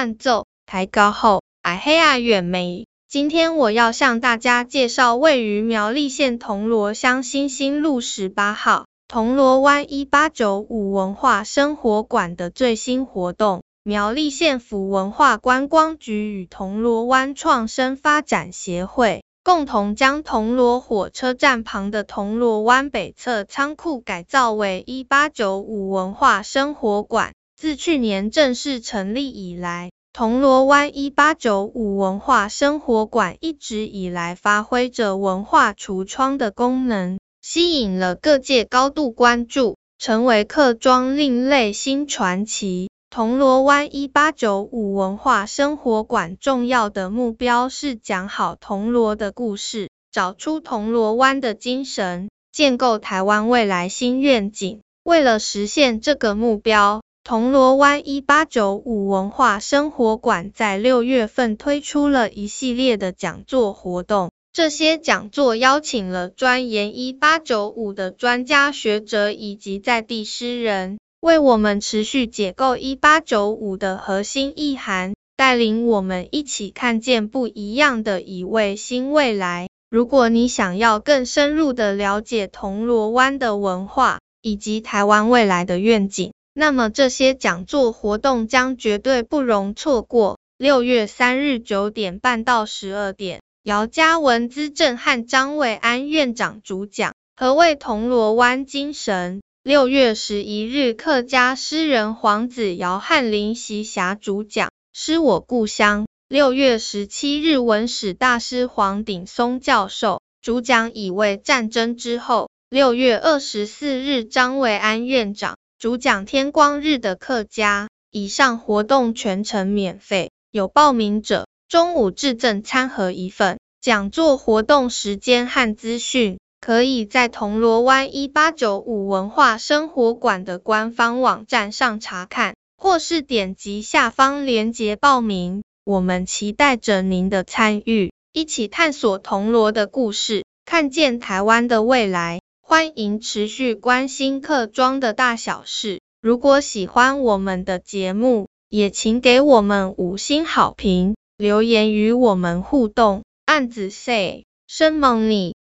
伴奏，抬高后，矮黑矮远眉。今天我要向大家介绍位于苗栗县铜锣乡新兴路十八号铜锣湾一八九五文化生活馆的最新活动。苗栗县府文化观光局与铜锣湾创生发展协会共同将铜锣火车站旁的铜锣湾北侧仓库改造为一八九五文化生活馆。自去年正式成立以来，铜锣湾一八九五文化生活馆一直以来发挥着文化橱窗的功能，吸引了各界高度关注，成为客庄另类新传奇。铜锣湾一八九五文化生活馆重要的目标是讲好铜锣的故事，找出铜锣湾的精神，建构台湾未来新愿景。为了实现这个目标，铜锣湾一八九五文化生活馆在六月份推出了一系列的讲座活动。这些讲座邀请了专研一八九五的专家学者以及在地诗人，为我们持续解构一八九五的核心意涵，带领我们一起看见不一样的一位新未来。如果你想要更深入的了解铜锣湾的文化以及台湾未来的愿景，那么这些讲座活动将绝对不容错过。六月三日九点半到十二点，姚嘉文资政和张伟安院长主讲。何谓铜锣湾精神？六月十一日，客家诗人黄子尧和林习霞主讲。诗我故乡。六月十七日，文史大师黄鼎松教授主讲乙未战争之后。六月二十四日，张伟安院长。主讲天光日的客家，以上活动全程免费，有报名者中午致赠餐盒一份。讲座活动时间和资讯，可以在铜锣湾一八九五文化生活馆的官方网站上查看，或是点击下方链接报名。我们期待着您的参与，一起探索铜锣的故事，看见台湾的未来。欢迎持续关心客庄的大小事。如果喜欢我们的节目，也请给我们五星好评，留言与我们互动。案子 say，生猛你。